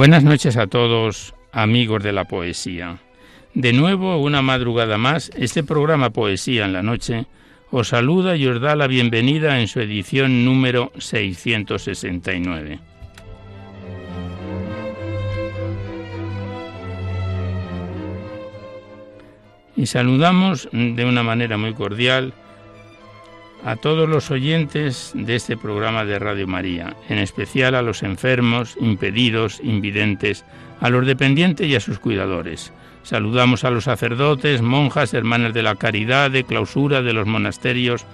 Buenas noches a todos, amigos de la poesía. De nuevo, una madrugada más, este programa Poesía en la Noche os saluda y os da la bienvenida en su edición número 669. Y saludamos de una manera muy cordial a todos los oyentes de este programa de Radio María, en especial a los enfermos, impedidos, invidentes, a los dependientes y a sus cuidadores. Saludamos a los sacerdotes, monjas, hermanas de la caridad, de clausura de los monasterios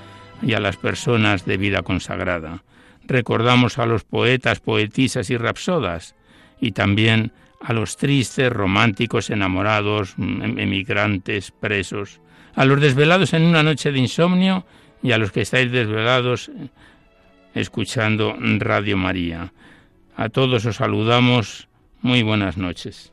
y a las personas de vida consagrada. Recordamos a los poetas, poetisas y rapsodas y también a los tristes, románticos, enamorados, em-, emigrantes, presos, a los desvelados en una noche de insomnio y a los que estáis desvelados escuchando Radio María. A todos os saludamos. Muy buenas noches.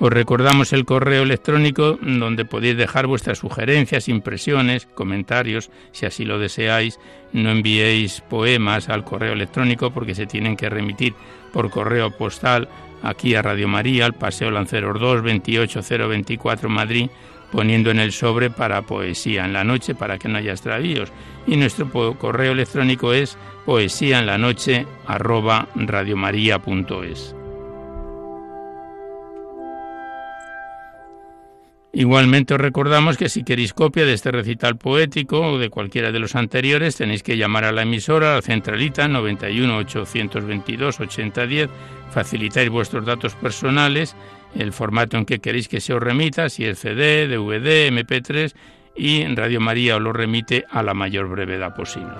Os recordamos el correo electrónico donde podéis dejar vuestras sugerencias, impresiones, comentarios, si así lo deseáis. No enviéis poemas al correo electrónico porque se tienen que remitir por correo postal aquí a Radio María, al Paseo Lanceros 2, 28024 Madrid, poniendo en el sobre para poesía en la noche para que no haya extravíos. Y nuestro correo electrónico es poesía en la noche arroba. Igualmente os recordamos que si queréis copia de este recital poético o de cualquiera de los anteriores tenéis que llamar a la emisora, a la centralita 91 822 8010, facilitáis vuestros datos personales, el formato en que queréis que se os remita, si es CD, DVD, MP3 y Radio María os lo remite a la mayor brevedad posible.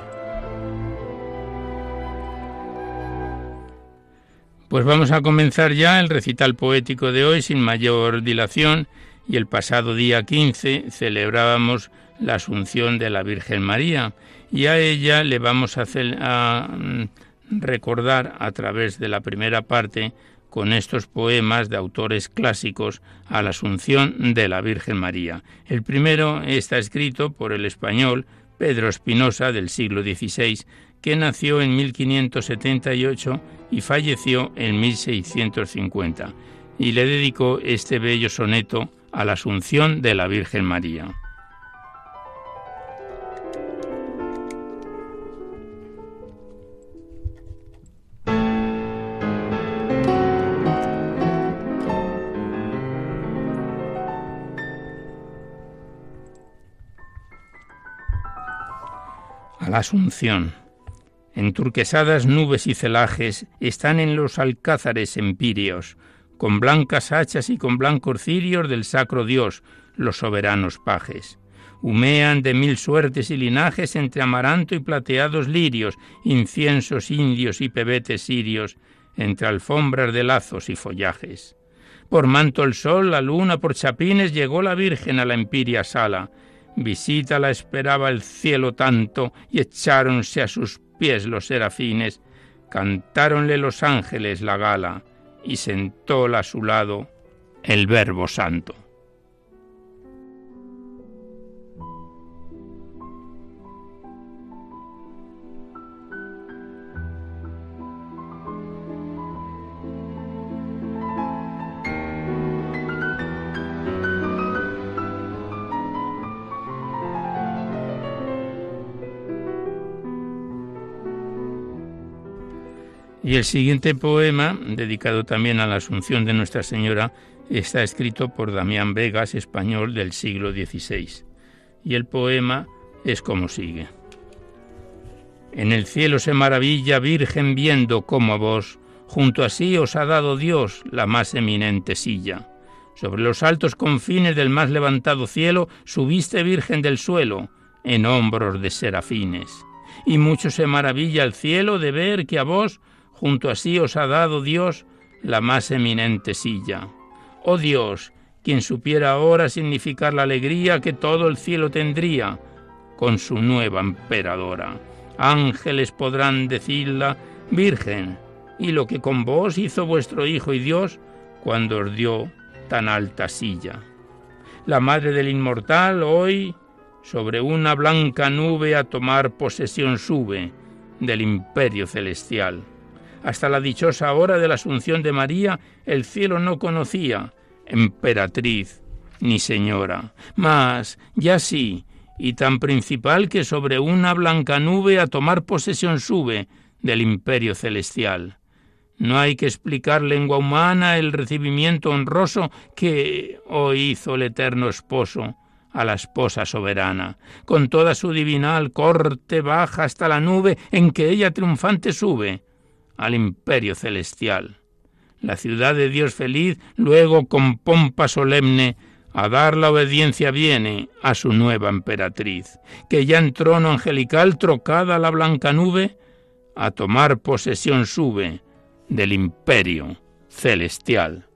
Pues vamos a comenzar ya el recital poético de hoy sin mayor dilación y el pasado día 15 celebrábamos la Asunción de la Virgen María y a ella le vamos a, mm, recordar a través de la primera parte con estos poemas de autores clásicos a la Asunción de la Virgen María. El primero está escrito por el español Pedro Espinosa del siglo XVI, que nació en 1578 y falleció en 1650, y le dedicó este bello soneto a la Asunción de la Virgen María. A la Asunción. Enturquesadas nubes y celajes están en los alcázares empíreos, con blancas hachas y con blancos cirios del sacro Dios, los soberanos pajes. Humean de mil suertes y linajes entre amaranto y plateados lirios, inciensos indios y pebetes sirios, entre alfombras de lazos y follajes. Por manto el sol, la luna, por chapines, llegó la Virgen a la empiria sala. Visita la esperaba el cielo tanto, y echáronse a sus pies los serafines, cantáronle los ángeles la gala, y sentóla a su lado el Verbo Santo. El siguiente poema, dedicado también a la Asunción de Nuestra Señora, está escrito por Damián Vegas, español del siglo XVI. Y el poema es como sigue. En el cielo se maravilla Virgen viendo cómo a vos, junto a sí os ha dado Dios la más eminente silla. Sobre los altos confines del más levantado cielo subiste Virgen del suelo, en hombros de serafines. Y mucho se maravilla el cielo de ver que a vos Junto a sí os ha dado Dios la más eminente silla. Oh Dios, quien supiera ahora significar la alegría que todo el cielo tendría con su nueva emperadora. Ángeles podrán decirla Virgen, y lo que con vos hizo vuestro Hijo y Dios cuando os dio tan alta silla. La Madre del Inmortal hoy sobre una blanca nube a tomar posesión sube del imperio celestial. Hasta la dichosa hora de la Asunción de María, el cielo no conocía emperatriz ni señora, mas ya sí, y tan principal que sobre una blanca nube a tomar posesión sube del imperio celestial. No hay que explicar lengua humana el recibimiento honroso que hoy hizo el eterno esposo a la esposa soberana. Con toda su divinal corte baja hasta la nube en que ella triunfante sube al imperio celestial. La ciudad de Dios feliz luego con pompa solemne a dar la obediencia viene a su nueva emperatriz, que ya en trono angelical trocada la blanca nube, a tomar posesión sube del imperio celestial.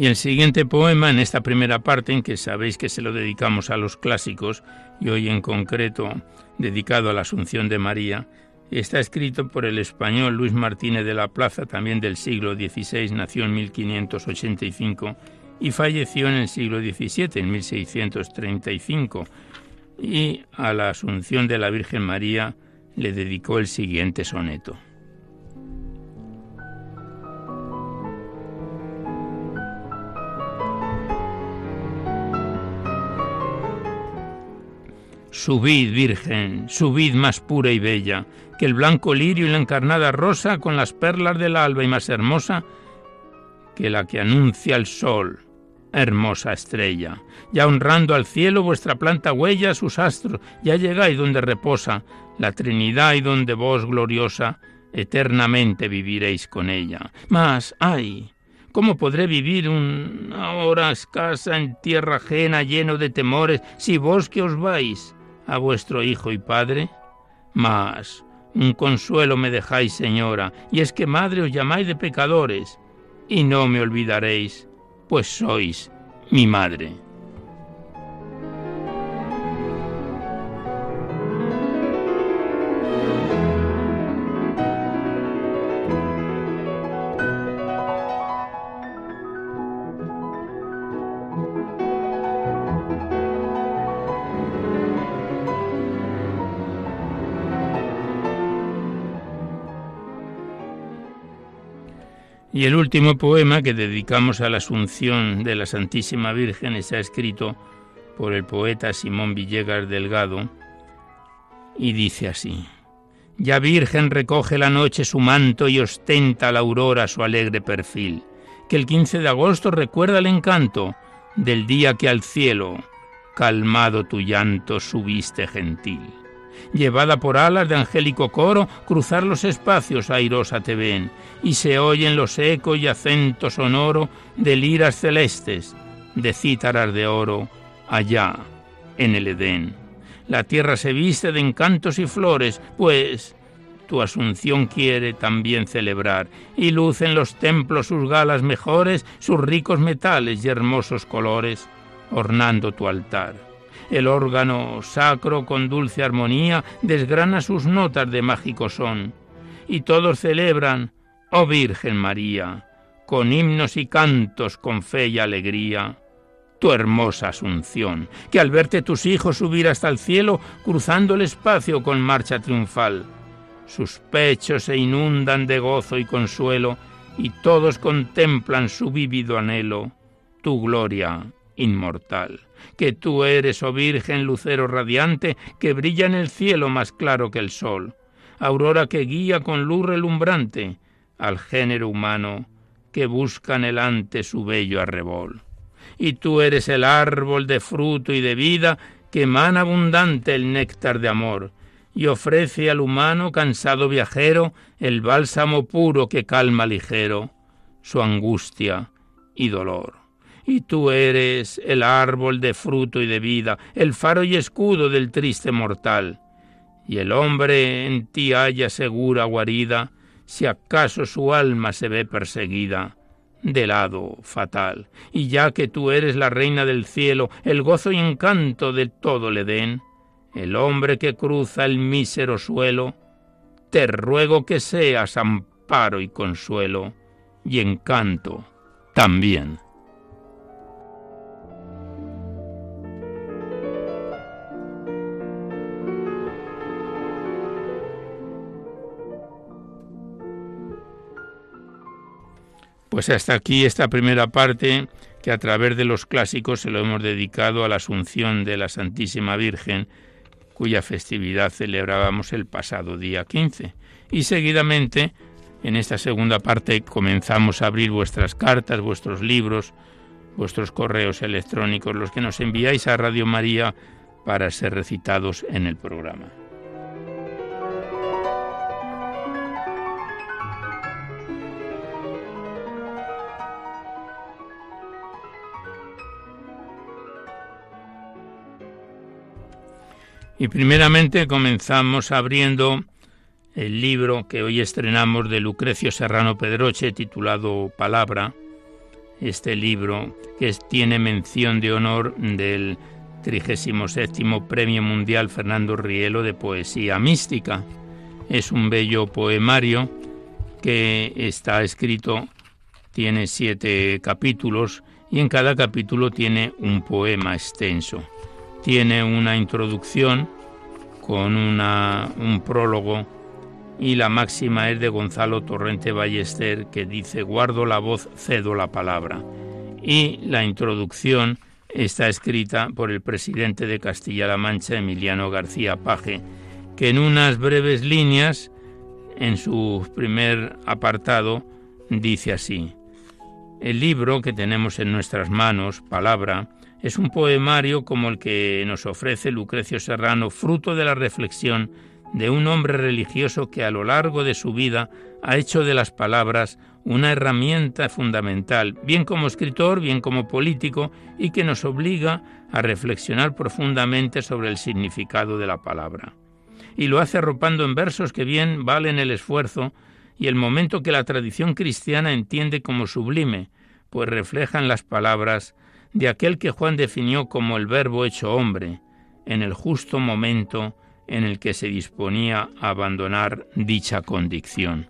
Y el siguiente poema, en esta primera parte, en que sabéis que se lo dedicamos a los clásicos, y hoy en concreto dedicado a la Asunción de María, está escrito por el español Luis Martínez de la Plaza, también del siglo XVI, nació en 1585 y falleció en el siglo XVII, en 1635, y a la Asunción de la Virgen María le dedicó el siguiente soneto. Subid, Virgen, subid más pura y bella, que el blanco lirio y la encarnada rosa con las perlas del alba y más hermosa que la que anuncia el sol, hermosa estrella. Ya honrando al cielo vuestra planta huella sus astros, ya llegáis donde reposa la Trinidad y donde vos, gloriosa, eternamente viviréis con ella. Mas, ay, ¿Cómo podré vivir una hora escasa en tierra ajena lleno de temores si vos que os vais a vuestro Hijo y Padre? Mas un consuelo me dejáis, Señora, y es que madre os llamáis de pecadores, y no me olvidaréis, pues sois mi madre. Y el último poema que dedicamos a la Asunción de la Santísima Virgen está escrito por el poeta Simón Villegas Delgado y dice así. Ya Virgen recoge la noche su manto y ostenta la aurora su alegre perfil, que el 15 de agosto recuerda el encanto del día que al cielo, calmado tu llanto, subiste gentil. Llevada por alas de angélico coro, cruzar los espacios airosa te ven, y se oyen los ecos y acentos sonoro de liras celestes, de cítaras de oro, allá en el Edén. La tierra se viste de encantos y flores, pues tu asunción quiere también celebrar, y lucen los templos sus galas mejores, sus ricos metales y hermosos colores, ornando tu altar. El órgano sacro con dulce armonía desgrana sus notas de mágico son, y todos celebran, oh Virgen María, con himnos y cantos, con fe y alegría, tu hermosa asunción, que al verte tus hijos subir hasta el cielo, cruzando el espacio con marcha triunfal, sus pechos se inundan de gozo y consuelo, y todos contemplan su vívido anhelo, tu gloria inmortal, que tú eres, oh Virgen lucero radiante, que brilla en el cielo más claro que el sol, aurora que guía con luz relumbrante al género humano que busca anhelante su bello arrebol y tú eres el árbol de fruto y de vida que emana abundante el néctar de amor, y ofrece al humano cansado viajero el bálsamo puro que calma ligero su angustia y dolor. Y tú eres el árbol de fruto y de vida, el faro y escudo del triste mortal. Y el hombre en ti haya segura guarida, si acaso su alma se ve perseguida de lado fatal. Y ya que tú eres la reina del cielo, el gozo y encanto de todo le den, el hombre que cruza el mísero suelo, te ruego que seas amparo y consuelo, y encanto también. Pues hasta aquí esta primera parte que a través de los clásicos se lo hemos dedicado a la Asunción de la Santísima Virgen, cuya festividad celebrábamos el pasado día 15. Y seguidamente, en esta segunda parte, comenzamos a abrir vuestras cartas, vuestros libros, vuestros correos electrónicos, los que nos enviáis a Radio María para ser recitados en el programa. Y primeramente comenzamos abriendo el libro que hoy estrenamos de Lucrecio Serrano Pedroche titulado Palabra. Este libro que tiene mención de honor del 37 Premio Mundial Fernando Rielo de Poesía Mística. Es un bello poemario que está escrito, tiene siete capítulos y en cada capítulo tiene un poema extenso tiene una introducción con un prólogo y la máxima es de Gonzalo Torrente Ballester que dice guardo la voz, cedo la palabra. Y la introducción está escrita por el presidente de Castilla-La Mancha, Emiliano García Paje, que en unas breves líneas, en su primer apartado, dice así, el libro que tenemos en nuestras manos, Palabra, es un poemario como el que nos ofrece Lucrecio Serrano, fruto de la reflexión de un hombre religioso que a lo largo de su vida ha hecho de las palabras una herramienta fundamental, bien como escritor, bien como político, y que nos obliga a reflexionar profundamente sobre el significado de la palabra. Y lo hace arropando en versos que bien valen el esfuerzo y el momento que la tradición cristiana entiende como sublime, pues reflejan las palabras de aquel que Juan definió como el verbo hecho hombre, en el justo momento en el que se disponía a abandonar dicha condición.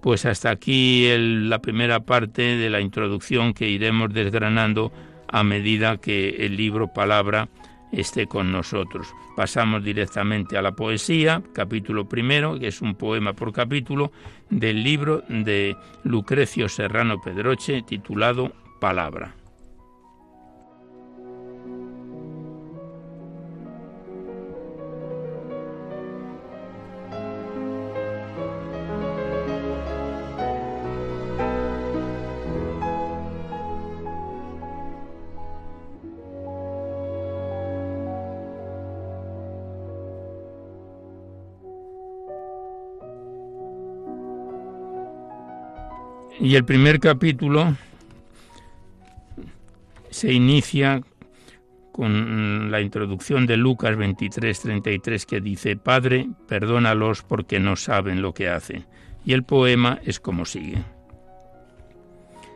Pues hasta aquí la primera parte de la introducción que iremos desgranando a medida que el libro Palabra esté con nosotros. Pasamos directamente a la poesía, capítulo primero, que es un poema por capítulo del libro de Lucrecio Serrano Pedroche titulado Palabra. Y el primer capítulo se inicia con la introducción de Lucas 23, 33 que dice, Padre, perdónalos porque no saben lo que hacen. Y el poema es como sigue.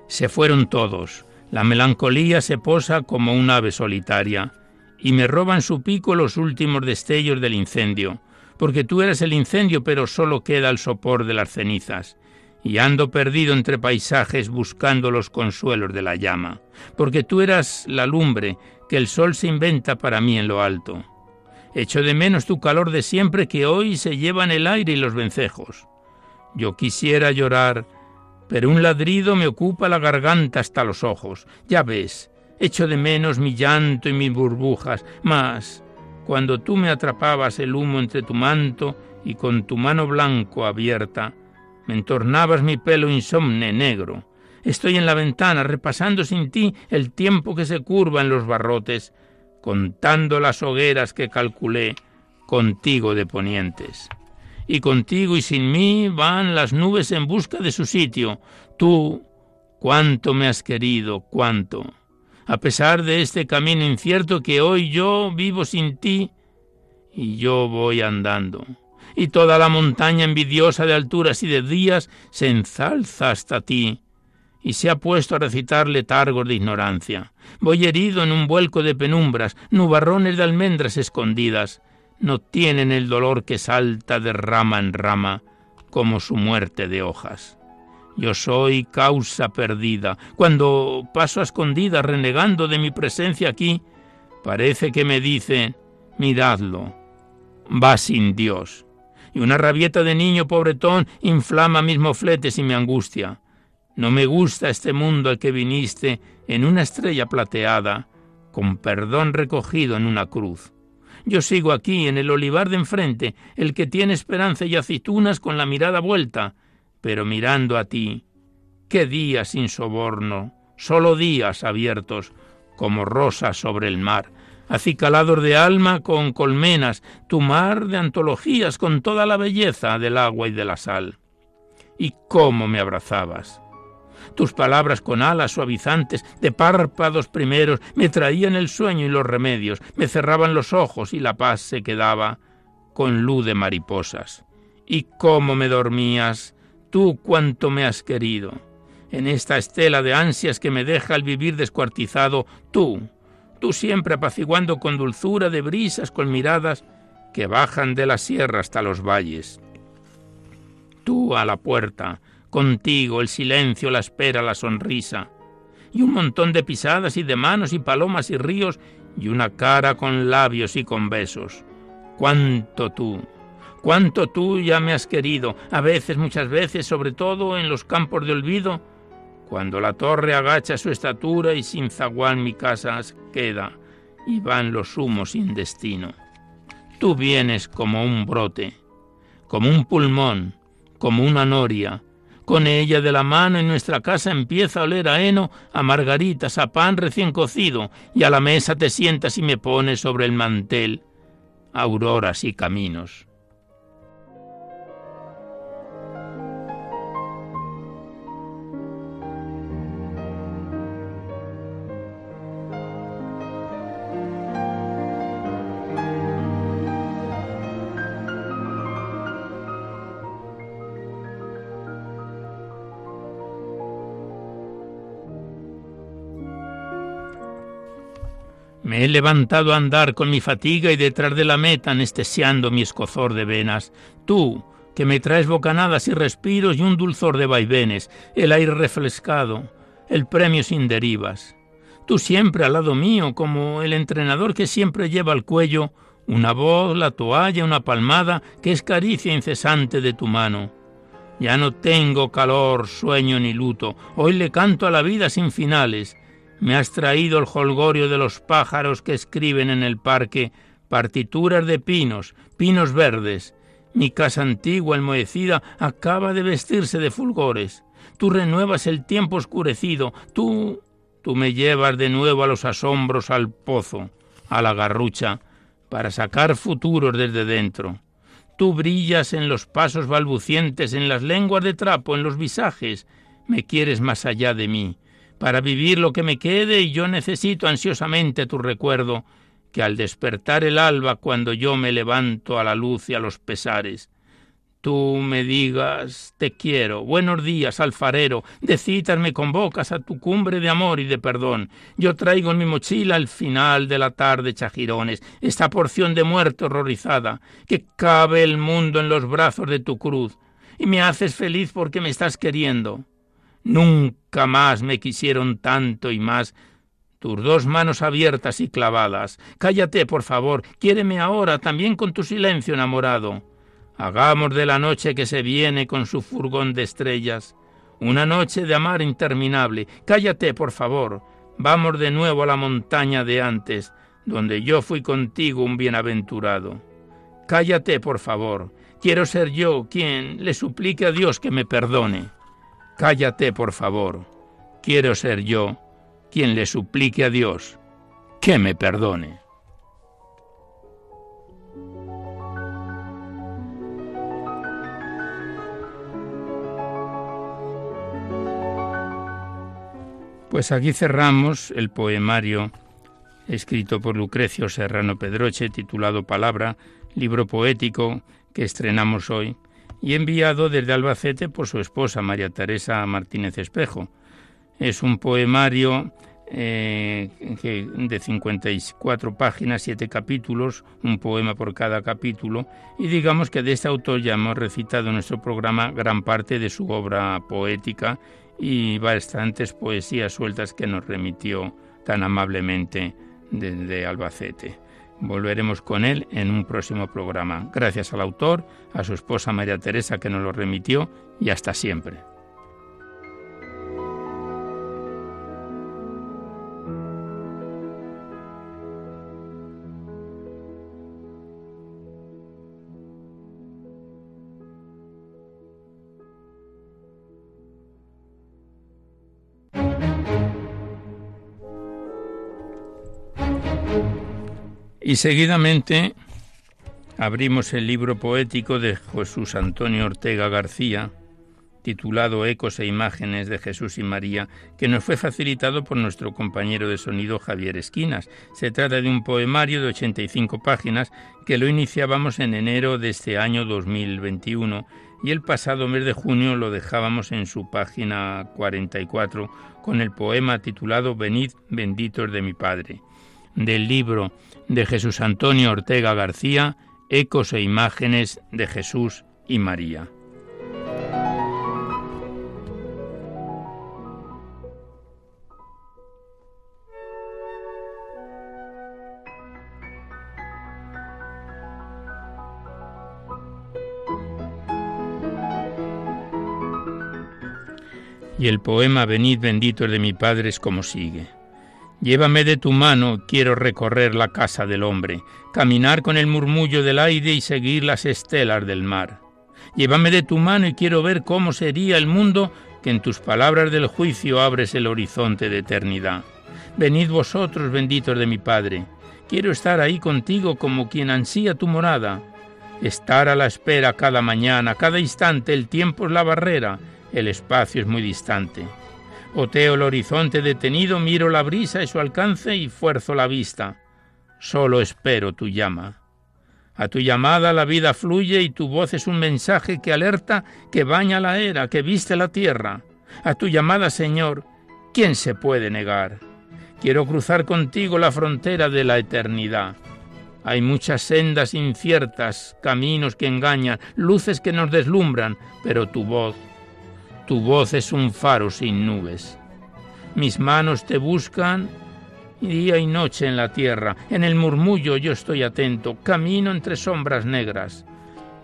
Se fueron todos, la melancolía se posa como un ave solitaria, y me roban su pico los últimos destellos del incendio, porque tú eres el incendio, pero solo queda el sopor de las cenizas, y ando perdido entre paisajes buscando los consuelos de la llama, porque tú eras la lumbre que el sol se inventa para mí en lo alto. Echo de menos tu calor de siempre que hoy se llevan el aire y los vencejos. Yo quisiera llorar, pero un ladrido me ocupa la garganta hasta los ojos. Ya ves, echo de menos mi llanto y mis burbujas, mas cuando tú me atrapabas el humo entre tu manto y con tu mano blanco abierta, entornabas mi pelo insomne negro. Estoy en la ventana repasando sin ti el tiempo que se curva en los barrotes, contando las hogueras que calculé contigo de ponientes. Y contigo y sin mí van las nubes en busca de su sitio. Tú, cuánto me has querido, cuánto. A pesar de este camino incierto que hoy yo vivo sin ti, y yo voy andando y toda la montaña envidiosa de alturas y de días se ensalza hasta ti, y se ha puesto a recitar letargos de ignorancia. Voy herido en un vuelco de penumbras, nubarrones de almendras escondidas, no tienen el dolor que salta de rama en rama, como su muerte de hojas. Yo soy causa perdida. Cuando paso a escondida renegando de mi presencia aquí, parece que me dicen, miradlo, va sin Dios y una rabieta de niño pobretón inflama mis mofletes y mi angustia. No me gusta este mundo al que viniste en una estrella plateada, con perdón recogido en una cruz. Yo sigo aquí, en el olivar de enfrente, el que tiene esperanza y aceitunas con la mirada vuelta, pero mirando a ti. Qué días sin soborno, solo días abiertos, como rosas sobre el mar, acicalados de alma con colmenas, tu mar de antologías con toda la belleza del agua y de la sal. Y cómo me abrazabas. Tus palabras con alas suavizantes, de párpados primeros, me traían el sueño y los remedios, me cerraban los ojos y la paz se quedaba con luz de mariposas. Y cómo me dormías, tú cuánto me has querido. En esta estela de ansias que me deja el vivir descuartizado, tú, tú siempre apaciguando con dulzura de brisas con miradas que bajan de la sierra hasta los valles. Tú a la puerta, contigo el silencio, la espera, la sonrisa, y un montón de pisadas y de manos y palomas y ríos, y una cara con labios y con besos. Cuánto tú, cuánto tú ya me has querido, a veces, muchas veces, sobre todo en los campos de olvido, cuando la torre agacha su estatura y sin zaguán mi casa queda, y van los humos sin destino. Tú vienes como un brote, como un pulmón, como una noria. Con ella de la mano en nuestra casa empieza a oler a heno, a margaritas, a pan recién cocido, y a la mesa te sientas y me pones sobre el mantel auroras y caminos. He levantado a andar con mi fatiga y detrás de la meta anestesiando mi escozor de venas. Tú, que me traes bocanadas y respiros y un dulzor de vaivenes, el aire refrescado, el premio sin derivas. Tú siempre al lado mío, como el entrenador que siempre lleva al cuello una voz, la toalla, una palmada, que es caricia incesante de tu mano. Ya no tengo calor, sueño ni luto, hoy le canto a la vida sin finales, me has traído el holgorio de los pájaros que escriben en el parque partituras de pinos, pinos verdes. Mi casa antigua, enmohecida, acaba de vestirse de fulgores. Tú renuevas el tiempo oscurecido, tú... tú me llevas de nuevo a los asombros al pozo, a la garrucha, para sacar futuros desde dentro. Tú brillas en los pasos balbucientes, en las lenguas de trapo, en los visajes, me quieres más allá de mí, para vivir lo que me quede y yo necesito ansiosamente tu recuerdo, que al despertar el alba cuando yo me levanto a la luz y a los pesares, tú me digas te quiero, buenos días, alfarero, de citas me convocas a tu cumbre de amor y de perdón. Yo traigo en mi mochila al final de la tarde chajirones, esta porción de muerte horrorizada, que cabe el mundo en los brazos de tu cruz, y me haces feliz porque me estás queriendo. Nunca más me quisieron tanto y más tus dos manos abiertas y clavadas. Cállate, por favor, quiéreme ahora también con tu silencio enamorado. Hagamos de la noche que se viene con su furgón de estrellas una noche de amar interminable. Cállate, por favor. Vamos de nuevo a la montaña de antes, donde yo fui contigo un bienaventurado. Cállate, por favor. Quiero ser yo quien le suplique a Dios que me perdone. Cállate, por favor. Quiero ser yo quien le suplique a Dios que me perdone. Pues aquí cerramos el poemario escrito por Lucrecio Serrano Pedroche, titulado Palabra, libro poético que estrenamos hoy, y enviado desde Albacete por su esposa María Teresa Martínez Espejo. Es un poemario eh, de 54 páginas, siete capítulos, un poema por cada capítulo, y digamos que de este autor ya hemos recitado en nuestro programa gran parte de su obra poética y bastantes poesías sueltas que nos remitió tan amablemente desde Albacete. Volveremos con él en un próximo programa. Gracias al autor, a su esposa María Teresa que nos lo remitió y hasta siempre. Y seguidamente abrimos el libro poético de Jesús Antonio Ortega García, titulado Ecos e Imágenes de Jesús y María, que nos fue facilitado por nuestro compañero de sonido Javier Esquinas. Se trata de un poemario de 85 páginas que lo iniciábamos en enero de este año 2021 y el pasado mes de junio lo dejábamos en su página 44 con el poema titulado Venid benditos de mi Padre del libro de Jesús Antonio Ortega García, Ecos e Imágenes de Jesús y María. Y el poema Venid benditos de mi Padre es como sigue. Llévame de tu mano, quiero recorrer la casa del hombre, caminar con el murmullo del aire y seguir las estelas del mar. Llévame de tu mano y quiero ver cómo sería el mundo que en tus palabras del juicio abres el horizonte de eternidad. Venid vosotros, benditos de mi Padre. Quiero estar ahí contigo como quien ansía tu morada. Estar a la espera cada mañana, cada instante, el tiempo es la barrera, el espacio es muy distante. Oteo el horizonte detenido, miro la brisa y su alcance y fuerzo la vista. Solo espero tu llama. A tu llamada la vida fluye y tu voz es un mensaje que alerta, que baña la era, que viste la tierra. A tu llamada, Señor, ¿quién se puede negar? Quiero cruzar contigo la frontera de la eternidad. Hay muchas sendas inciertas, caminos que engañan, luces que nos deslumbran, pero tu voz tu voz es un faro sin nubes. Mis manos te buscan día y noche en la tierra. En el murmullo yo estoy atento. Camino entre sombras negras.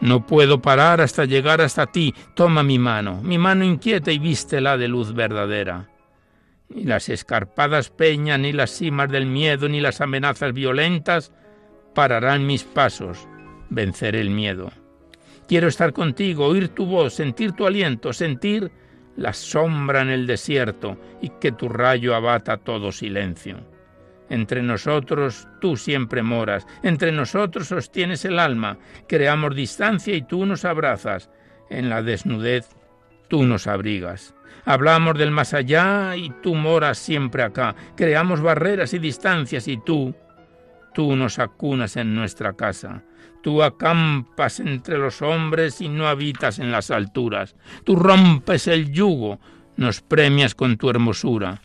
No puedo parar hasta llegar hasta ti. Toma mi mano, mi mano inquieta y vístela de luz verdadera. Ni las escarpadas peñas, ni las cimas del miedo, ni las amenazas violentas pararán mis pasos. Venceré el miedo. Quiero estar contigo, oír tu voz, sentir tu aliento, sentir la sombra en el desierto y que tu rayo abata todo silencio. Entre nosotros tú siempre moras, entre nosotros sostienes el alma, creamos distancia y tú nos abrazas, en la desnudez tú nos abrigas. Hablamos del más allá y tú moras siempre acá. Creamos barreras y distancias y tú, tú nos acunas en nuestra casa. Tú acampas entre los hombres y no habitas en las alturas. Tú rompes el yugo, nos premias con tu hermosura.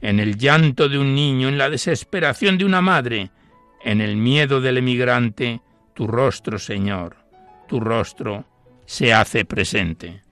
En el llanto de un niño, en la desesperación de una madre, en el miedo del emigrante, tu rostro, Señor, tu rostro se hace presente.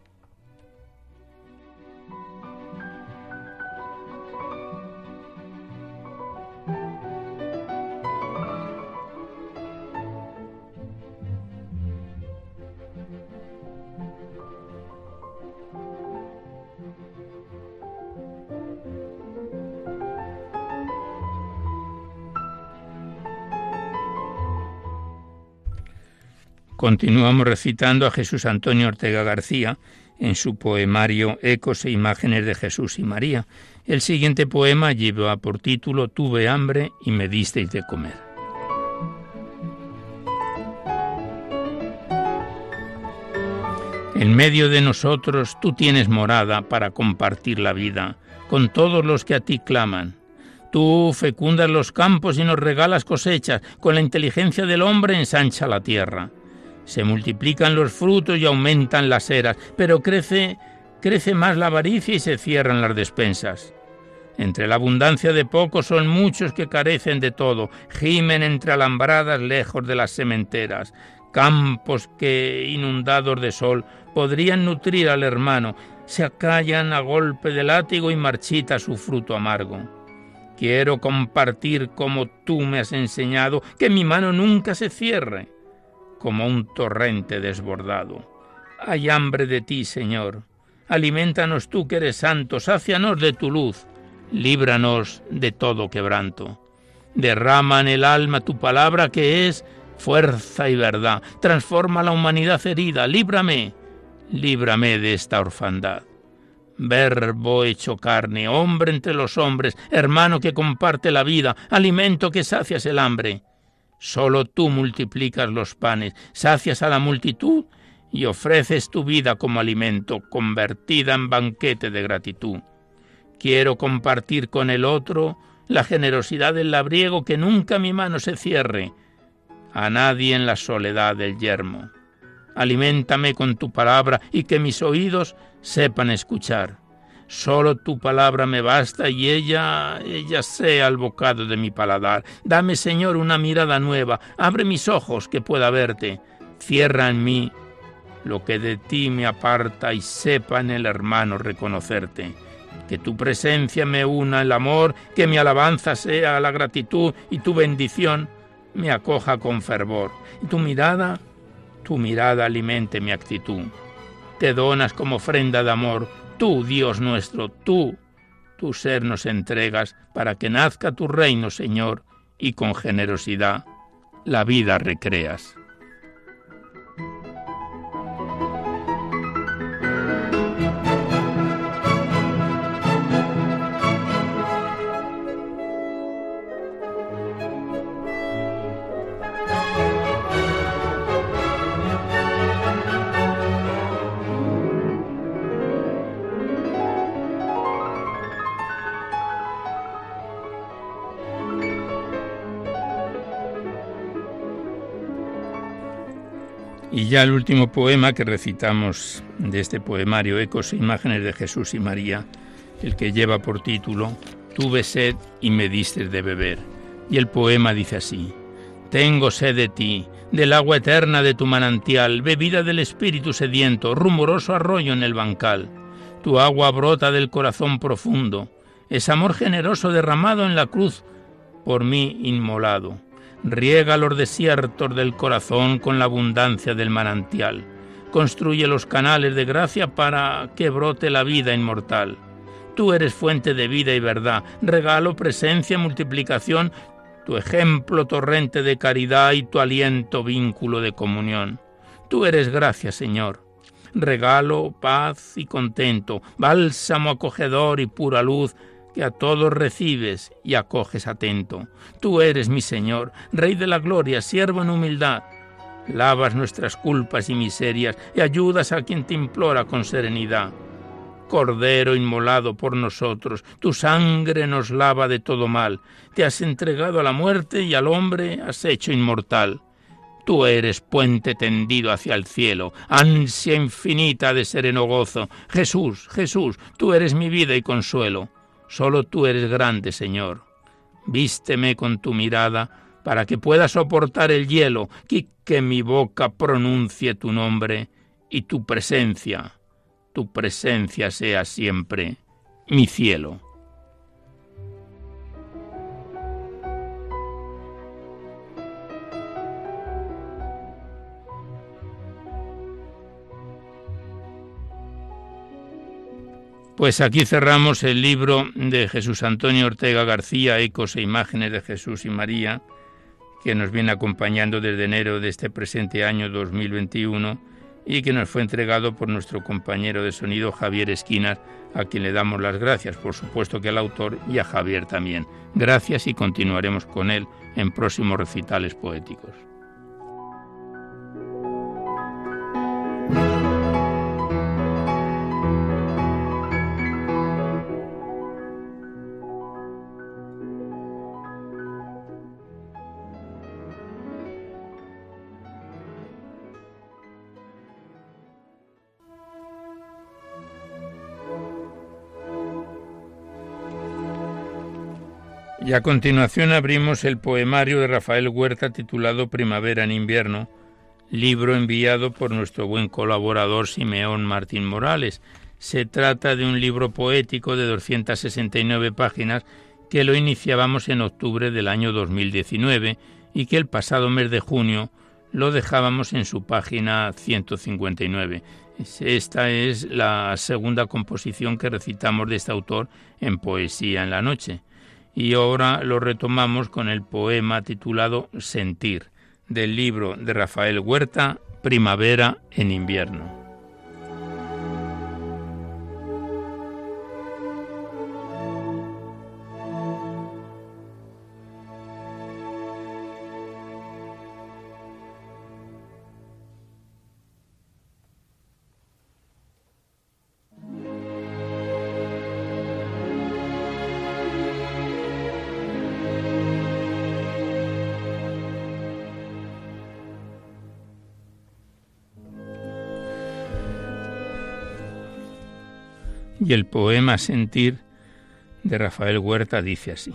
Continuamos recitando a Jesús Antonio Ortega García en su poemario Ecos e Imágenes de Jesús y María. El siguiente poema lleva por título Tuve hambre y me disteis de comer. En medio de nosotros tú tienes morada para compartir la vida con todos los que a ti claman. Tú fecundas los campos y nos regalas cosechas, con la inteligencia del hombre ensancha la tierra. Se multiplican los frutos y aumentan las eras, pero crece, crece más la avaricia y se cierran las despensas. Entre la abundancia de pocos son muchos que carecen de todo, gimen entre alambradas lejos de las sementeras, campos que, inundados de sol, podrían nutrir al hermano, se acallan a golpe de látigo y marchita su fruto amargo. Quiero compartir como tú me has enseñado, que mi mano nunca se cierre como un torrente desbordado. Hay hambre de ti, Señor. Alimentanos tú que eres santo, sácianos de tu luz, líbranos de todo quebranto. Derrama en el alma tu palabra que es fuerza y verdad. Transforma la humanidad herida, líbrame, líbrame de esta orfandad. Verbo hecho carne, hombre entre los hombres, hermano que comparte la vida, alimento que sacias el hambre. Solo tú multiplicas los panes, sacias a la multitud y ofreces tu vida como alimento, convertida en banquete de gratitud. Quiero compartir con el otro la generosidad del labriego, que nunca mi mano se cierre a nadie en la soledad del yermo. Aliméntame con tu palabra y que mis oídos sepan escuchar. Solo tu palabra me basta y ella, ella sea el bocado de mi paladar. Dame, Señor, una mirada nueva. Abre mis ojos que pueda verte. Cierra en mí lo que de ti me aparta y sepa en el hermano reconocerte. Que tu presencia me una el amor, que mi alabanza sea la gratitud y tu bendición me acoja con fervor. Y tu mirada, tu mirada alimente mi actitud. Te donas como ofrenda de amor Tú, Dios nuestro, tú, tu ser nos entregas para que nazca tu reino, Señor, y con generosidad la vida recreas. Y ya el último poema que recitamos de este poemario, Ecos e Imágenes de Jesús y María, el que lleva por título Tuve sed y me diste de beber. Y el poema dice así, Tengo sed de ti, del agua eterna de tu manantial, bebida del espíritu sediento, rumoroso arroyo en el bancal. Tu agua brota del corazón profundo, es amor generoso derramado en la cruz por mí inmolado riega los desiertos del corazón con la abundancia del manantial, construye los canales de gracia para que brote la vida inmortal. Tú eres fuente de vida y verdad, regalo, presencia, multiplicación, tu ejemplo torrente de caridad y tu aliento vínculo de comunión. Tú eres gracia, Señor, regalo, paz y contento, bálsamo acogedor y pura luz, que a todos recibes y acoges atento. Tú eres mi Señor, Rey de la Gloria, siervo en humildad. Lavas nuestras culpas y miserias y ayudas a quien te implora con serenidad. Cordero inmolado por nosotros, tu sangre nos lava de todo mal, te has entregado a la muerte y al hombre has hecho inmortal. Tú eres puente tendido hacia el cielo, ansia infinita de sereno gozo. Jesús, Jesús, tú eres mi vida y consuelo. Solo tú eres grande, Señor. Vísteme con tu mirada para que pueda soportar el hielo y que mi boca pronuncie tu nombre y tu presencia, tu presencia sea siempre mi cielo. Pues aquí cerramos el libro de Jesús Antonio Ortega García, Ecos e Imágenes de Jesús y María, que nos viene acompañando desde enero de este presente año 2021 y que nos fue entregado por nuestro compañero de sonido Javier Esquinas, a quien le damos las gracias, por supuesto que al autor y a Javier también. Gracias y continuaremos con él en próximos recitales poéticos. A continuación abrimos el poemario de Rafael Huerta titulado Primavera en invierno, libro enviado por nuestro buen colaborador Simeón Martín Morales. Se trata de un libro poético de 269 páginas que lo iniciábamos en octubre del año 2019 y que el pasado mes de junio lo dejábamos en su página 159. Esta es la segunda composición que recitamos de este autor en Poesía en la Noche y ahora lo retomamos con el poema titulado Sentir, del libro de Rafael Huerta, Primavera en invierno. Y el poema Sentir de Rafael Huerta dice así.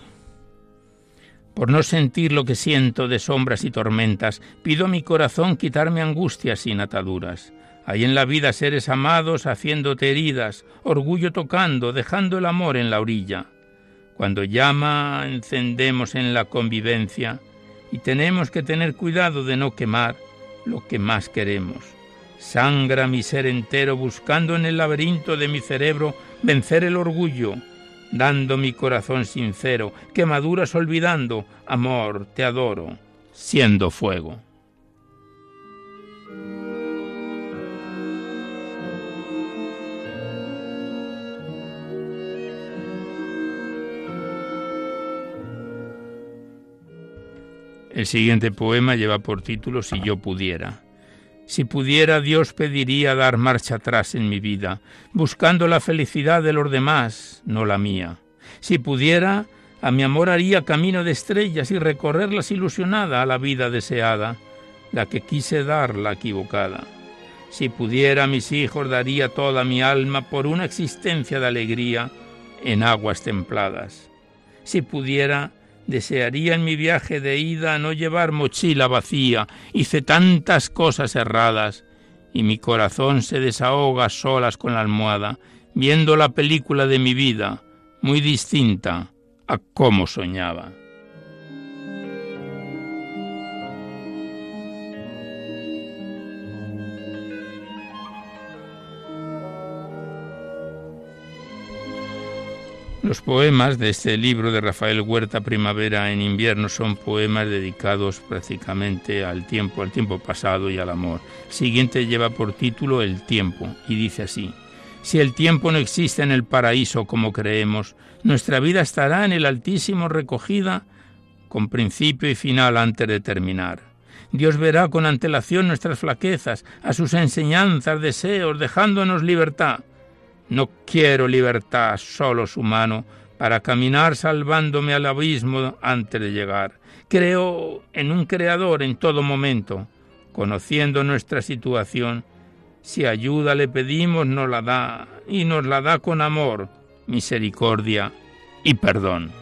Por no sentir lo que siento de sombras y tormentas, pido a mi corazón quitarme angustias sin ataduras. Hay en la vida seres amados haciéndote heridas, orgullo tocando, dejando el amor en la orilla. Cuando llama, encendemos en la convivencia y tenemos que tener cuidado de no quemar lo que más queremos. Sangra mi ser entero buscando en el laberinto de mi cerebro vencer el orgullo, dando mi corazón sincero, quemaduras olvidando, amor, te adoro, siendo fuego. El siguiente poema lleva por título Si yo pudiera. Si pudiera, Dios pediría dar marcha atrás en mi vida, buscando la felicidad de los demás, no la mía. Si pudiera, a mi amor haría camino de estrellas y recorrerlas ilusionada a la vida deseada, la que quise dar la equivocada. Si pudiera, a mis hijos daría toda mi alma por una existencia de alegría en aguas templadas. Si pudiera, Desearía en mi viaje de ida no llevar mochila vacía. Hice tantas cosas erradas y mi corazón se desahoga solas con la almohada, viendo la película de mi vida, muy distinta a cómo soñaba. Los poemas de este libro de Rafael Huerta, Primavera en invierno, son poemas dedicados prácticamente al tiempo, al tiempo pasado y al amor. Siguiente lleva por título El tiempo y dice así: Si el tiempo no existe en el paraíso como creemos, nuestra vida estará en el Altísimo recogida con principio y final antes de terminar. Dios verá con antelación nuestras flaquezas, a sus enseñanzas, deseos, dejándonos libertad No quiero libertad, solo su mano, para caminar salvándome al abismo antes de llegar. Creo en un creador en todo momento, conociendo nuestra situación. Si ayuda le pedimos, nos la da, y nos la da con amor, misericordia y perdón.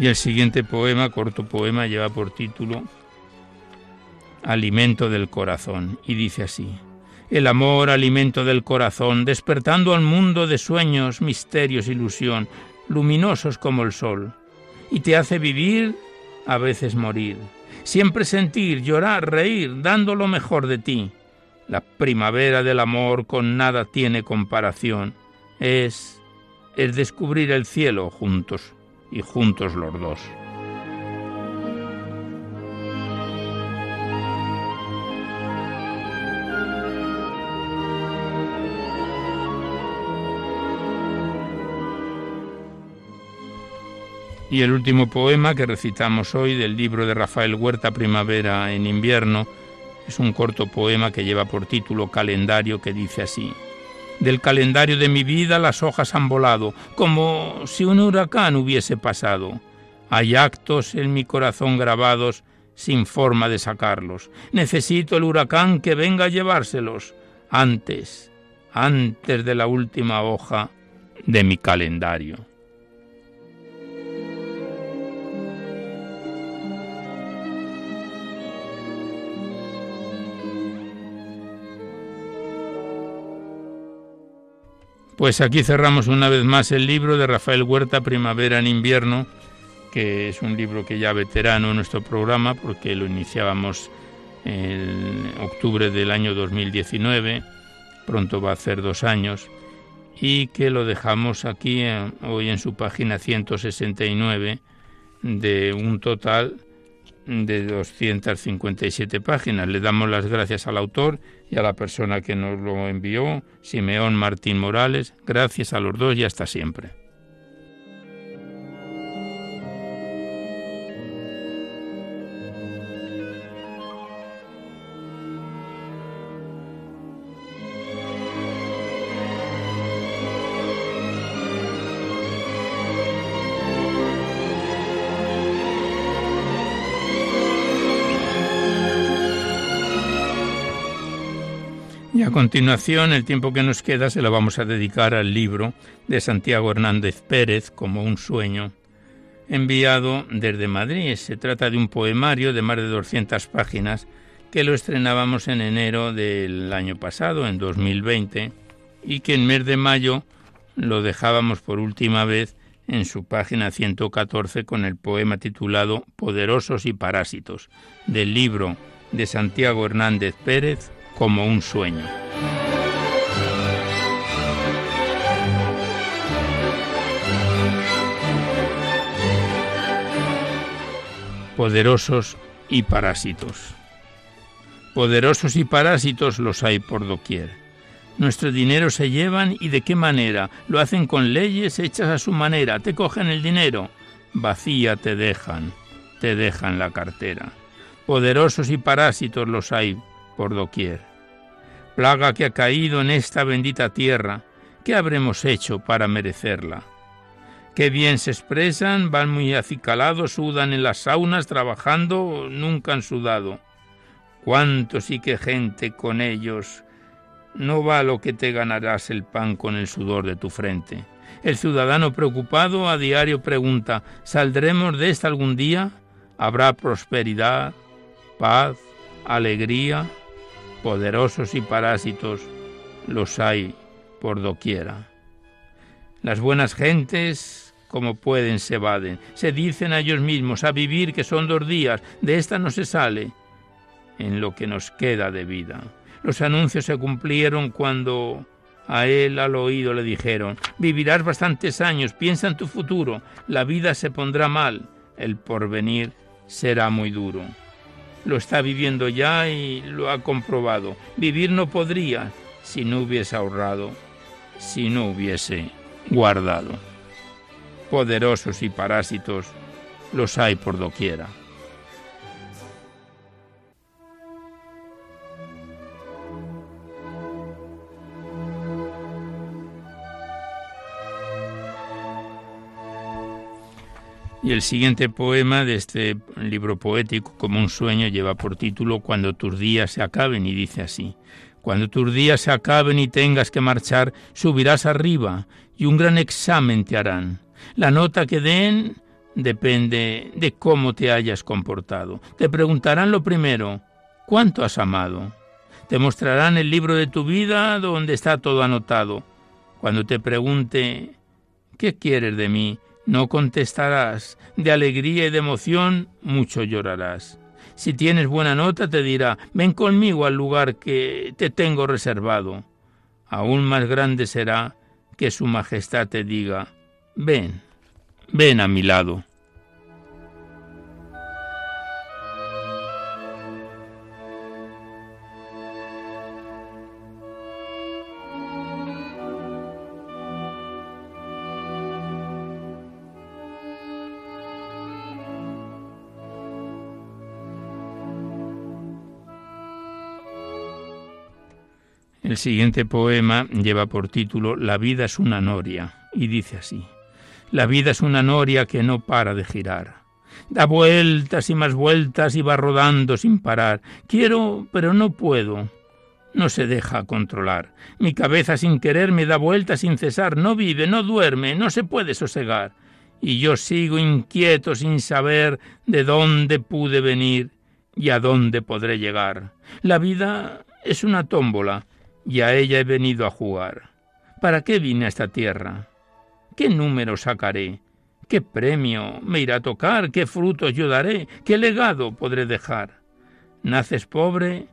Y el siguiente poema, corto poema, lleva por título Alimento del corazón y dice así. El amor, alimento del corazón, despertando al mundo de sueños, misterios, ilusión, luminosos como el sol, y te hace vivir, a veces morir, siempre sentir, llorar, reír, dando lo mejor de ti. La primavera del amor con nada tiene comparación. Es es descubrir el cielo juntos y juntos los dos. Y el último poema que recitamos hoy del libro de Rafael Huerta Primavera en invierno es un corto poema que lleva por título Calendario que dice así. Del calendario de mi vida las hojas han volado, como si un huracán hubiese pasado. Hay actos en mi corazón grabados sin forma de sacarlos. Necesito el huracán que venga a llevárselos antes, antes de la última hoja de mi calendario. Pues aquí cerramos una vez más el libro de Rafael Huerta, Primavera en invierno, que es un libro que ya veterano en nuestro programa porque lo iniciábamos en octubre del año 2019, pronto va a ser dos años, y que lo dejamos aquí eh, hoy en su página 169 de un total de 257 páginas. Le damos las gracias al autor y a la persona que nos lo envió, Simeón Martín Morales. Gracias a los dos y hasta siempre. Continuación, el tiempo que nos queda se lo vamos a dedicar al libro de Santiago Hernández Pérez, como un sueño, enviado desde Madrid. Se trata de un poemario de más de 200 páginas que lo estrenábamos en enero del año pasado, en 2020, y que en mes de mayo lo dejábamos por última vez en su página 114 con el poema titulado Poderosos y Parásitos, del libro de Santiago Hernández Pérez, como un sueño. Poderosos y parásitos. Poderosos y parásitos los hay por doquier. Nuestro dinero se llevan y de qué manera. Lo hacen con leyes hechas a su manera. Te cogen el dinero. Vacía te dejan. Te dejan la cartera. Poderosos y parásitos los hay por doquier plaga que ha caído en esta bendita tierra, ¿qué habremos hecho para merecerla? Qué bien se expresan, van muy acicalados, sudan en las saunas, trabajando, nunca han sudado. Cuántos y qué gente con ellos. No va lo que te ganarás el pan con el sudor de tu frente. El ciudadano preocupado a diario pregunta, ¿saldremos de esta algún día? ¿Habrá prosperidad, paz, alegría? Poderosos y parásitos los hay por doquiera. Las buenas gentes, como pueden, se evaden, se dicen a ellos mismos a vivir que son dos días, de esta no se sale, en lo que nos queda de vida. Los anuncios se cumplieron cuando a él al oído le dijeron, vivirás bastantes años, piensa en tu futuro, la vida se pondrá mal, el porvenir será muy duro. Lo está viviendo ya y lo ha comprobado. Vivir no podría si no hubiese ahorrado, si no hubiese guardado. Poderosos y parásitos los hay por doquiera. Y el siguiente poema de este libro poético, como un sueño, lleva por título Cuando tus días se acaben y dice así. Cuando tus días se acaben y tengas que marchar, subirás arriba y un gran examen te harán. La nota que den depende de cómo te hayas comportado. Te preguntarán lo primero, ¿cuánto has amado? Te mostrarán el libro de tu vida donde está todo anotado. Cuando te pregunte, ¿qué quieres de mí? No contestarás, de alegría y de emoción mucho llorarás. Si tienes buena nota te dirá, ven conmigo al lugar que te tengo reservado. Aún más grande será que su majestad te diga, ven, ven a mi lado. El siguiente poema lleva por título La vida es una noria y dice así. La vida es una noria que no para de girar. Da vueltas y más vueltas y va rodando sin parar. Quiero, pero no puedo. No se deja controlar. Mi cabeza sin querer me da vueltas sin cesar. No vive, no duerme, no se puede sosegar. Y yo sigo inquieto sin saber de dónde pude venir y a dónde podré llegar. La vida es una tómbola y a ella he venido a jugar. ¿Para qué vine a esta tierra? ¿Qué número sacaré? ¿Qué premio me irá a tocar? ¿Qué frutos yo daré? ¿Qué legado podré dejar? ¿Naces pobre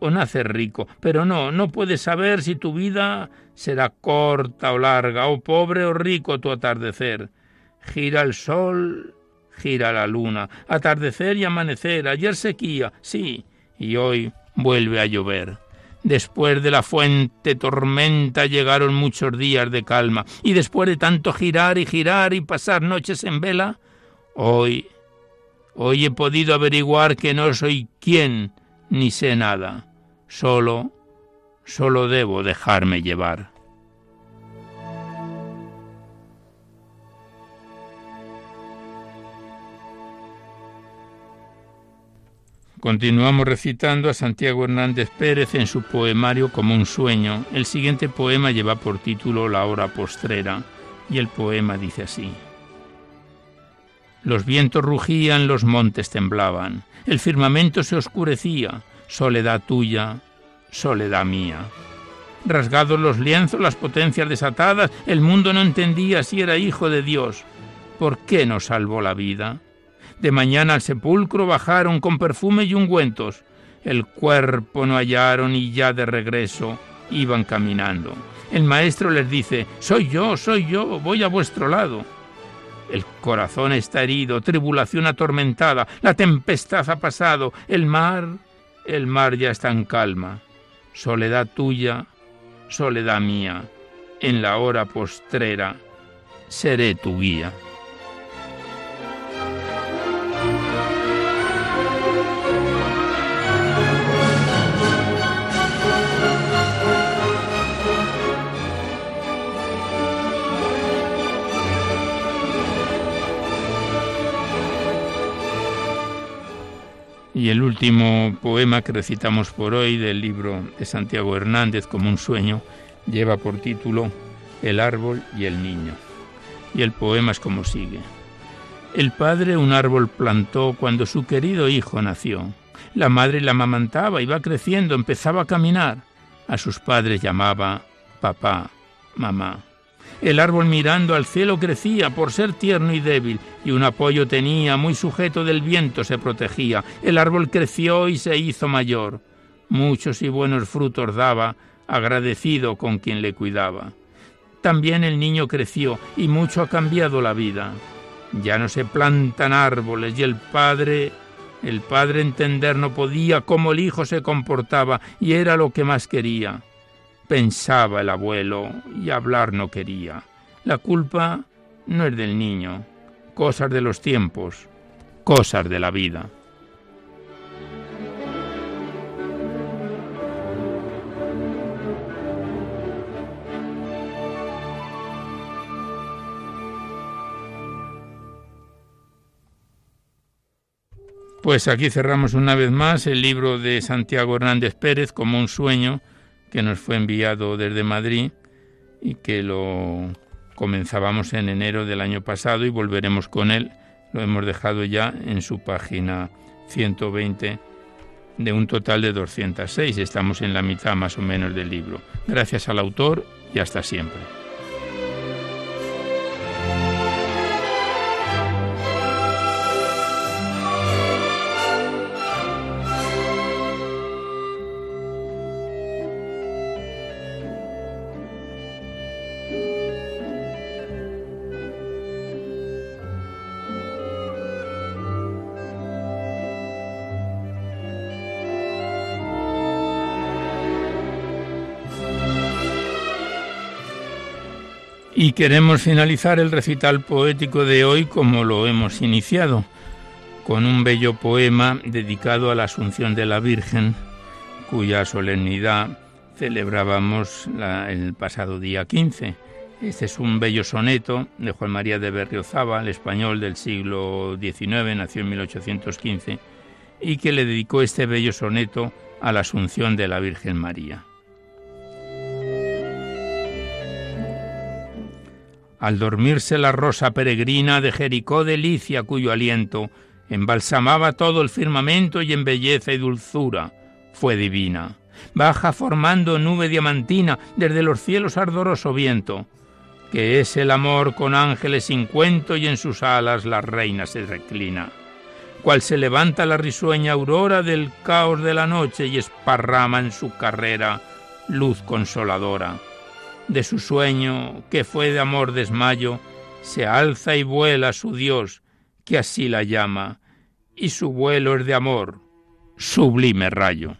o naces rico? Pero no, no puedes saber si tu vida será corta o larga, o pobre o rico tu atardecer. Gira el sol, gira la luna, atardecer y amanecer, ayer sequía, sí, y hoy vuelve a llover. Después de la fuente tormenta llegaron muchos días de calma, y después de tanto girar y girar y pasar noches en vela, hoy, hoy he podido averiguar que no soy quien ni sé nada, solo, solo debo dejarme llevar. Continuamos recitando a Santiago Hernández Pérez en su poemario Como un sueño. El siguiente poema lleva por título La hora postrera y el poema dice así. Los vientos rugían, los montes temblaban, el firmamento se oscurecía, soledad tuya, soledad mía. Rasgados los lienzos, las potencias desatadas, el mundo no entendía si era hijo de Dios. ¿Por qué nos salvó la vida? De mañana al sepulcro bajaron con perfume y ungüentos. El cuerpo no hallaron y ya de regreso iban caminando. El maestro les dice, soy yo, soy yo, voy a vuestro lado. El corazón está herido, tribulación atormentada, la tempestad ha pasado, el mar, el mar ya está en calma. Soledad tuya, soledad mía, en la hora postrera seré tu guía. Y el último poema que recitamos por hoy del libro de Santiago Hernández como un sueño lleva por título El árbol y el niño. Y el poema es como sigue. El padre un árbol plantó cuando su querido hijo nació. La madre la amamantaba, iba creciendo, empezaba a caminar. A sus padres llamaba papá, mamá. El árbol mirando al cielo crecía por ser tierno y débil, y un apoyo tenía, muy sujeto del viento se protegía. El árbol creció y se hizo mayor. Muchos y buenos frutos daba, agradecido con quien le cuidaba. También el niño creció y mucho ha cambiado la vida. Ya no se plantan árboles y el padre El padre entender no podía cómo el hijo se comportaba y era lo que más quería. Pensaba el abuelo y hablar no quería. La culpa no es del niño, cosas de los tiempos, cosas de la vida. Pues aquí cerramos una vez más el libro de Santiago Hernández Pérez como un sueño que nos fue enviado desde Madrid y que lo comenzábamos en enero del año pasado y volveremos con él. Lo hemos dejado ya en su página 120 de un total de 206. Estamos en la mitad más o menos del libro. Gracias al autor y hasta siempre. Y queremos finalizar el recital poético de hoy como lo hemos iniciado, con un bello poema dedicado a la Asunción de la Virgen, cuya solemnidad celebrábamos el pasado día 15. Este es un bello soneto de Juan María de Berriozábal, español del siglo XIX, nació en 1815, y que le dedicó este bello soneto a la Asunción de la Virgen María. Al dormirse la rosa peregrina de Jericó delicia cuyo aliento embalsamaba todo el firmamento y en belleza y dulzura fue divina. Baja formando nube diamantina desde los cielos ardoroso viento, que es el amor con ángeles sin cuento y en sus alas la reina se reclina. Cual se levanta la risueña aurora del caos de la noche y esparrama en su carrera luz consoladora de su sueño, que fue de amor desmayo, se alza y vuela su Dios, que así la llama, y su vuelo es de amor, sublime rayo.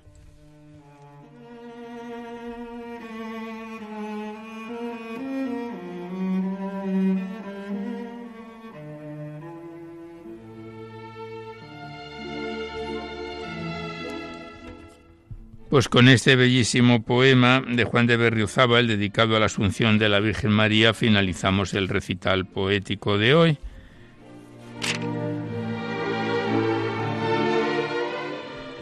Pues con este bellísimo poema de Juan de Berriozábal dedicado a la Asunción de la Virgen María finalizamos el recital poético de hoy.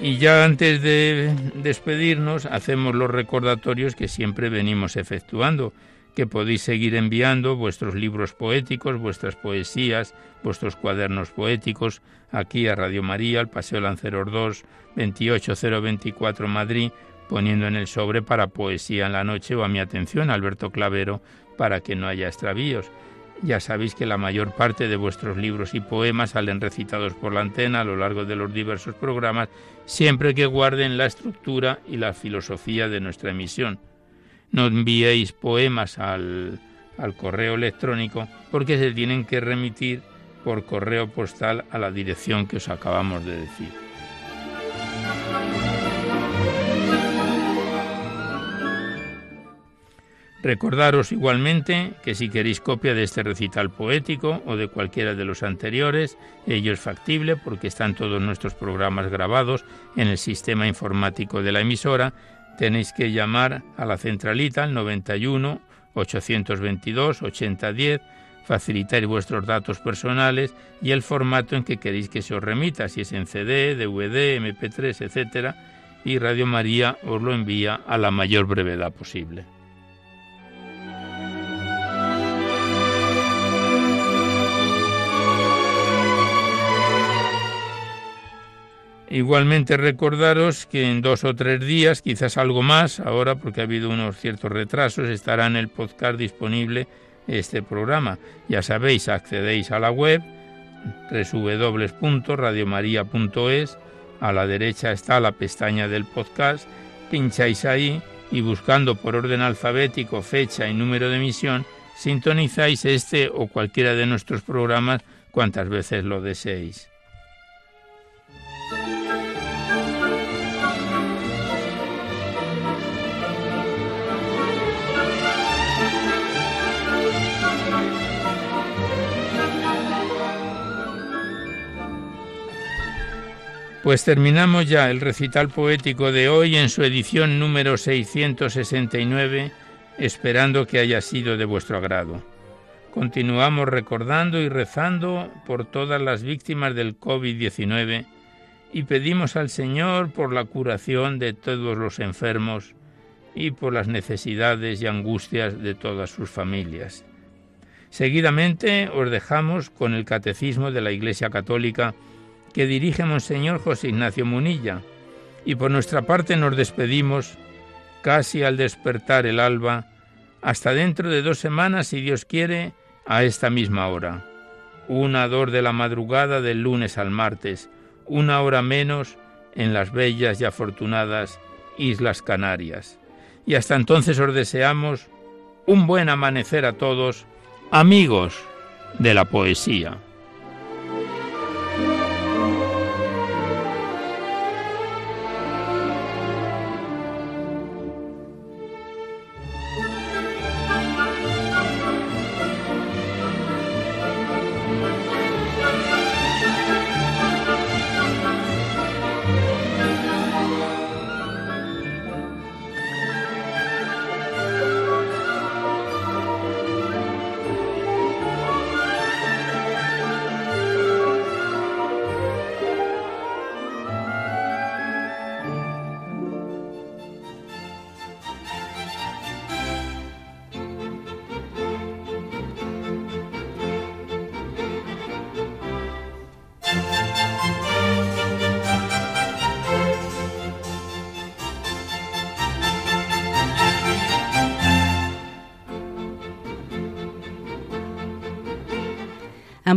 Y ya antes de despedirnos hacemos los recordatorios que siempre venimos efectuando que podéis seguir enviando vuestros libros poéticos, vuestras poesías, vuestros cuadernos poéticos aquí a Radio María, al Paseo Lanceros 2, 28024 Madrid, poniendo en el sobre para Poesía en la Noche o a mi atención, Alberto Clavero, para que no haya extravíos. Ya sabéis que la mayor parte de vuestros libros y poemas salen recitados por la antena a lo largo de los diversos programas, siempre que guarden la estructura y la filosofía de nuestra emisión no enviéis poemas al, al correo electrónico porque se tienen que remitir por correo postal a la dirección que os acabamos de decir. Recordaros igualmente que si queréis copia de este recital poético o de cualquiera de los anteriores, ello es factible porque están todos nuestros programas grabados en el sistema informático de la emisora tenéis que llamar a la centralita al 91 822 8010, facilitar vuestros datos personales y el formato en que queréis que se os remita, si es en CD, DVD, MP3, etc. Y Radio María os lo envía a la mayor brevedad posible. Igualmente recordaros que en dos o tres días, quizás algo más, ahora porque ha habido unos ciertos retrasos, estará en el podcast disponible este programa. Ya sabéis, accedéis a la web www.radiomaria.es, a la derecha está la pestaña del podcast, pincháis ahí y buscando por orden alfabético fecha y número de emisión, sintonizáis este o cualquiera de nuestros programas cuantas veces lo deseéis. Pues terminamos ya el recital poético de hoy en su edición número 669, esperando que haya sido de vuestro agrado. Continuamos recordando y rezando por todas las víctimas del COVID-19 y pedimos al Señor por la curación de todos los enfermos y por las necesidades y angustias de todas sus familias. Seguidamente os dejamos con el Catecismo de la Iglesia Católica que dirige Monseñor José Ignacio Munilla, y por nuestra parte nos despedimos casi al despertar el alba, hasta dentro de dos semanas, si Dios quiere, a esta misma hora. Una dor de la madrugada del lunes al martes, una hora menos en las bellas y afortunadas Islas Canarias. Y hasta entonces os deseamos un buen amanecer a todos, amigos de la poesía.